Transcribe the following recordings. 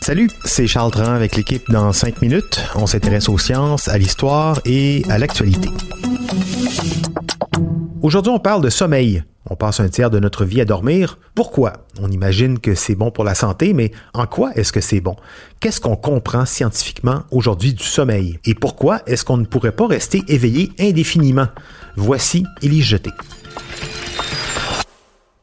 Salut, c'est Charles Tran avec l'équipe dans 5 minutes. On s'intéresse aux sciences, à l'histoire et à l'actualité. Aujourd'hui, on parle de sommeil. On passe un tiers de notre vie à dormir. Pourquoi? On imagine que c'est bon pour la santé, mais en quoi est-ce que c'est bon? Qu'est-ce qu'on comprend scientifiquement aujourd'hui du sommeil? Et pourquoi est-ce qu'on ne pourrait pas rester éveillé indéfiniment? Voici Élise Jeté.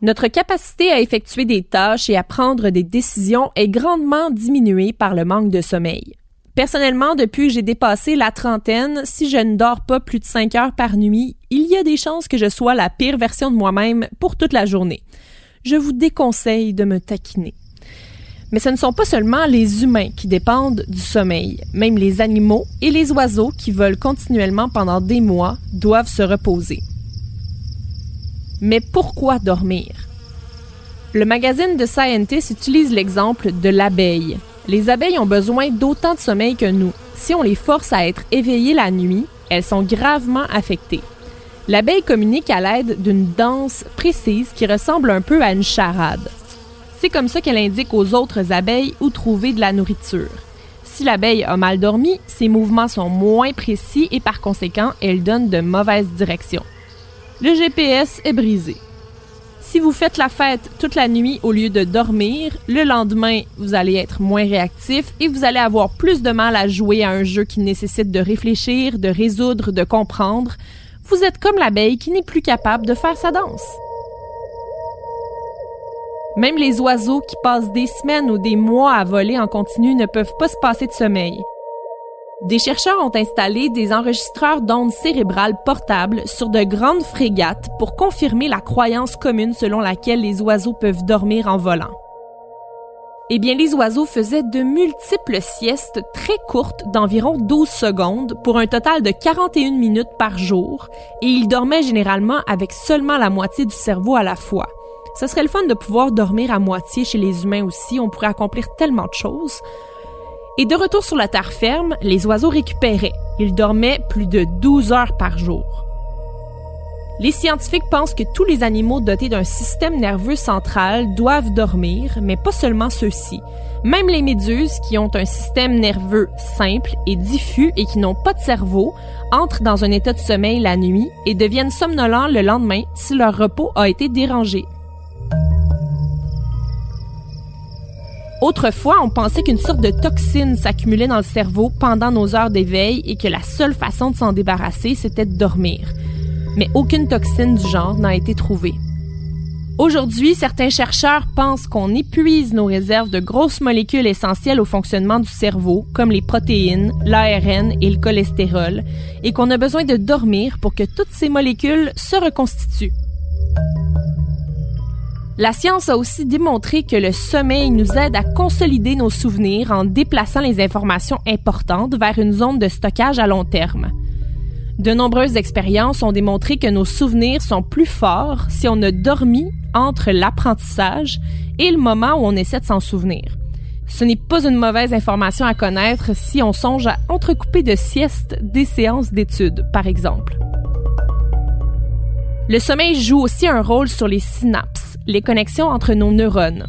Notre capacité à effectuer des tâches et à prendre des décisions est grandement diminuée par le manque de sommeil. Personnellement, depuis que j'ai dépassé la trentaine, si je ne dors pas plus de 5 heures par nuit, il y a des chances que je sois la pire version de moi-même pour toute la journée. Je vous déconseille de me taquiner. Mais ce ne sont pas seulement les humains qui dépendent du sommeil. Même les animaux et les oiseaux qui volent continuellement pendant des mois doivent se reposer. Mais pourquoi dormir? Le magazine de Scientist utilise l'exemple de l'abeille. Les abeilles ont besoin d'autant de sommeil que nous. Si on les force à être éveillées la nuit, elles sont gravement affectées. L'abeille communique à l'aide d'une danse précise qui ressemble un peu à une charade. C'est comme ça qu'elle indique aux autres abeilles où trouver de la nourriture. Si l'abeille a mal dormi, ses mouvements sont moins précis et par conséquent, elle donne de mauvaises directions le GPS est brisé. Si vous faites la fête toute la nuit au lieu de dormir, le lendemain, vous allez être moins réactif et vous allez avoir plus de mal à jouer à un jeu qui nécessite de réfléchir, de résoudre, de comprendre. Vous êtes comme l'abeille qui n'est plus capable de faire sa danse. Même les oiseaux qui passent des semaines ou des mois à voler en continu ne peuvent pas se passer de sommeil. Des chercheurs ont installé des enregistreurs d'ondes cérébrales portables sur de grandes frégates pour confirmer la croyance commune selon laquelle les oiseaux peuvent dormir en volant. Eh bien, les oiseaux faisaient de multiples siestes très courtes d'environ 12 secondes pour un total de 41 minutes par jour et ils dormaient généralement avec seulement la moitié du cerveau à la fois. Ce serait le fun de pouvoir dormir à moitié chez les humains aussi, on pourrait accomplir tellement de choses. Et de retour sur la terre ferme, les oiseaux récupéraient. Ils dormaient plus de 12 heures par jour. Les scientifiques pensent que tous les animaux dotés d'un système nerveux central doivent dormir, mais pas seulement ceux-ci. Même les méduses, qui ont un système nerveux simple et diffus et qui n'ont pas de cerveau, entrent dans un état de sommeil la nuit et deviennent somnolents le lendemain si leur repos a été dérangé. Autrefois, on pensait qu'une sorte de toxine s'accumulait dans le cerveau pendant nos heures d'éveil et que la seule façon de s'en débarrasser, c'était de dormir. Mais aucune toxine du genre n'a été trouvée. Aujourd'hui, certains chercheurs pensent qu'on épuise nos réserves de grosses molécules essentielles au fonctionnement du cerveau, comme les protéines, l'ARN et le cholestérol, et qu'on a besoin de dormir pour que toutes ces molécules se reconstituent. La science a aussi démontré que le sommeil nous aide à consolider nos souvenirs en déplaçant les informations importantes vers une zone de stockage à long terme. De nombreuses expériences ont démontré que nos souvenirs sont plus forts si on a dormi entre l'apprentissage et le moment où on essaie de s'en souvenir. Ce n'est pas une mauvaise information à connaître si on songe à entrecouper de siestes des séances d'études, par exemple. Le sommeil joue aussi un rôle sur les synapses, les connexions entre nos neurones.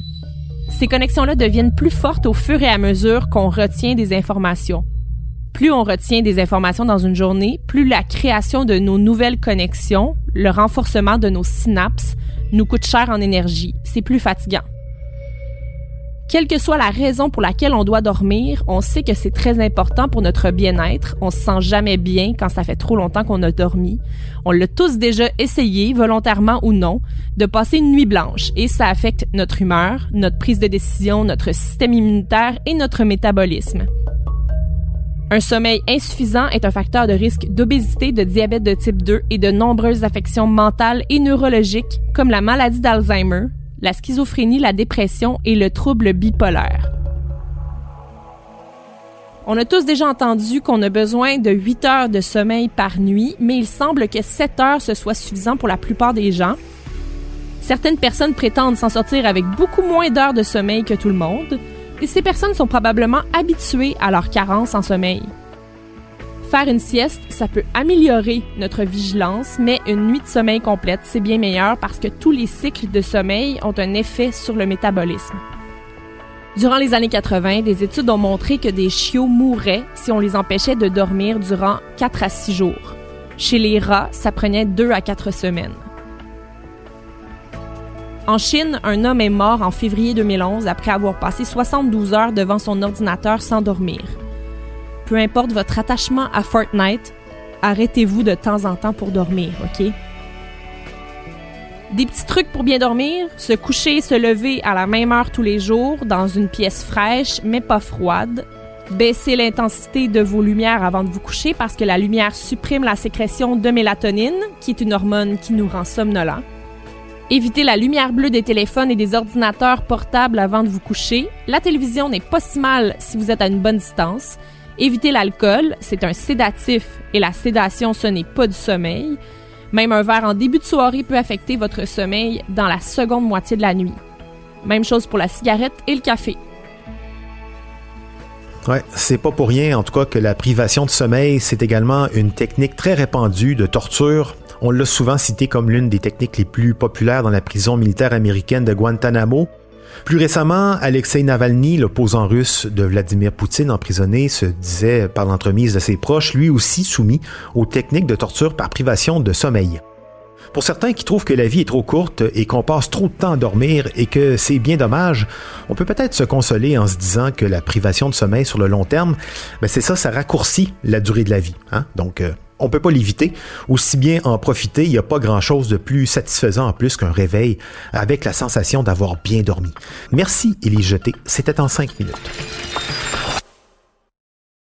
Ces connexions-là deviennent plus fortes au fur et à mesure qu'on retient des informations. Plus on retient des informations dans une journée, plus la création de nos nouvelles connexions, le renforcement de nos synapses, nous coûte cher en énergie. C'est plus fatigant. Quelle que soit la raison pour laquelle on doit dormir, on sait que c'est très important pour notre bien-être. On se sent jamais bien quand ça fait trop longtemps qu'on a dormi. On l'a tous déjà essayé, volontairement ou non, de passer une nuit blanche et ça affecte notre humeur, notre prise de décision, notre système immunitaire et notre métabolisme. Un sommeil insuffisant est un facteur de risque d'obésité, de diabète de type 2 et de nombreuses affections mentales et neurologiques comme la maladie d'Alzheimer, la schizophrénie, la dépression et le trouble bipolaire. On a tous déjà entendu qu'on a besoin de 8 heures de sommeil par nuit, mais il semble que 7 heures ce soit suffisant pour la plupart des gens. Certaines personnes prétendent s'en sortir avec beaucoup moins d'heures de sommeil que tout le monde, et ces personnes sont probablement habituées à leur carence en sommeil. Faire une sieste, ça peut améliorer notre vigilance, mais une nuit de sommeil complète, c'est bien meilleur parce que tous les cycles de sommeil ont un effet sur le métabolisme. Durant les années 80, des études ont montré que des chiots mouraient si on les empêchait de dormir durant 4 à 6 jours. Chez les rats, ça prenait 2 à 4 semaines. En Chine, un homme est mort en février 2011 après avoir passé 72 heures devant son ordinateur sans dormir. Peu importe votre attachement à Fortnite, arrêtez-vous de temps en temps pour dormir, OK? Des petits trucs pour bien dormir, se coucher et se lever à la même heure tous les jours dans une pièce fraîche mais pas froide. Baissez l'intensité de vos lumières avant de vous coucher parce que la lumière supprime la sécrétion de mélatonine, qui est une hormone qui nous rend somnolents. Évitez la lumière bleue des téléphones et des ordinateurs portables avant de vous coucher. La télévision n'est pas si mal si vous êtes à une bonne distance. Évitez l'alcool, c'est un sédatif et la sédation, ce n'est pas du sommeil. Même un verre en début de soirée peut affecter votre sommeil dans la seconde moitié de la nuit. Même chose pour la cigarette et le café. Ouais, c'est pas pour rien en tout cas que la privation de sommeil, c'est également une technique très répandue de torture. On l'a souvent cité comme l'une des techniques les plus populaires dans la prison militaire américaine de Guantanamo. Plus récemment, Alexei Navalny, l'opposant russe de Vladimir Poutine emprisonné, se disait par l'entremise de ses proches, lui aussi soumis aux techniques de torture par privation de sommeil. Pour certains qui trouvent que la vie est trop courte et qu'on passe trop de temps à dormir et que c'est bien dommage, on peut peut-être se consoler en se disant que la privation de sommeil sur le long terme, ben c'est ça, ça raccourcit la durée de la vie. Hein? Euh, on peut pas l'éviter. Aussi bien en profiter, il n'y a pas grand-chose de plus satisfaisant en plus qu'un réveil avec la sensation d'avoir bien dormi. Merci, Élie Jeté. C'était en cinq minutes.